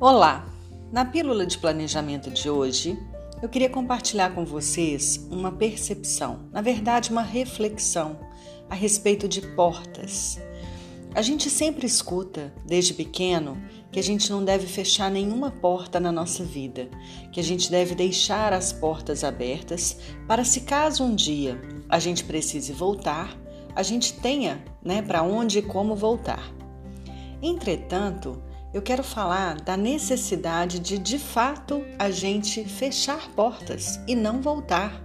Olá! Na pílula de planejamento de hoje, eu queria compartilhar com vocês uma percepção, na verdade, uma reflexão a respeito de portas. A gente sempre escuta, desde pequeno, que a gente não deve fechar nenhuma porta na nossa vida, que a gente deve deixar as portas abertas para se caso um dia a gente precise voltar, a gente tenha, né, para onde e como voltar. Entretanto, eu quero falar da necessidade de, de fato, a gente fechar portas e não voltar.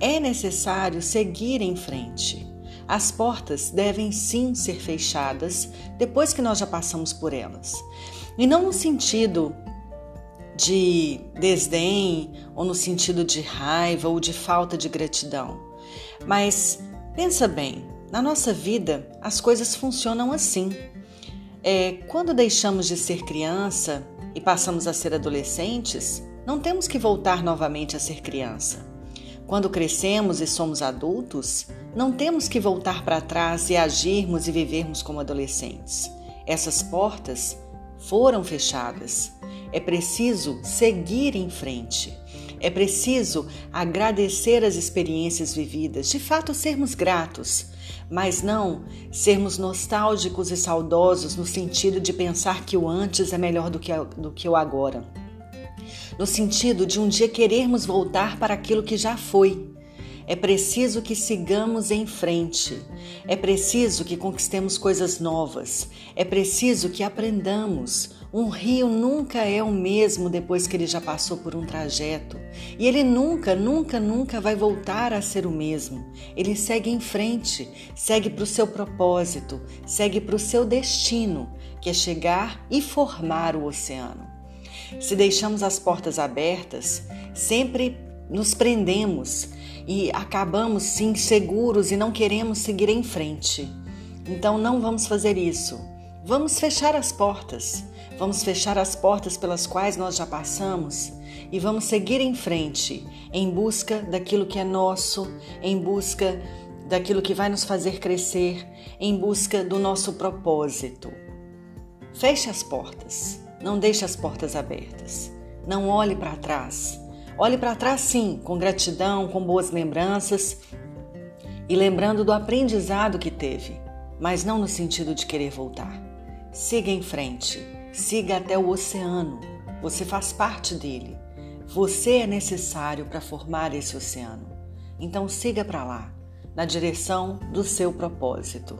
É necessário seguir em frente. As portas devem sim ser fechadas depois que nós já passamos por elas. E não no sentido de desdém ou no sentido de raiva ou de falta de gratidão. Mas pensa bem, na nossa vida as coisas funcionam assim. É, quando deixamos de ser criança e passamos a ser adolescentes, não temos que voltar novamente a ser criança. Quando crescemos e somos adultos, não temos que voltar para trás e agirmos e vivermos como adolescentes. Essas portas foram fechadas. É preciso seguir em frente. É preciso agradecer as experiências vividas, de fato sermos gratos, mas não sermos nostálgicos e saudosos no sentido de pensar que o antes é melhor do que, do que o agora. No sentido de um dia querermos voltar para aquilo que já foi. É preciso que sigamos em frente. É preciso que conquistemos coisas novas. É preciso que aprendamos. Um rio nunca é o mesmo depois que ele já passou por um trajeto. E ele nunca, nunca, nunca vai voltar a ser o mesmo. Ele segue em frente, segue para o seu propósito, segue para o seu destino, que é chegar e formar o oceano. Se deixamos as portas abertas, sempre nos prendemos e acabamos sim seguros e não queremos seguir em frente. Então não vamos fazer isso. Vamos fechar as portas. Vamos fechar as portas pelas quais nós já passamos e vamos seguir em frente em busca daquilo que é nosso, em busca daquilo que vai nos fazer crescer, em busca do nosso propósito. Feche as portas, não deixe as portas abertas. Não olhe para trás. Olhe para trás, sim, com gratidão, com boas lembranças e lembrando do aprendizado que teve, mas não no sentido de querer voltar. Siga em frente, siga até o oceano. Você faz parte dele. Você é necessário para formar esse oceano. Então siga para lá, na direção do seu propósito.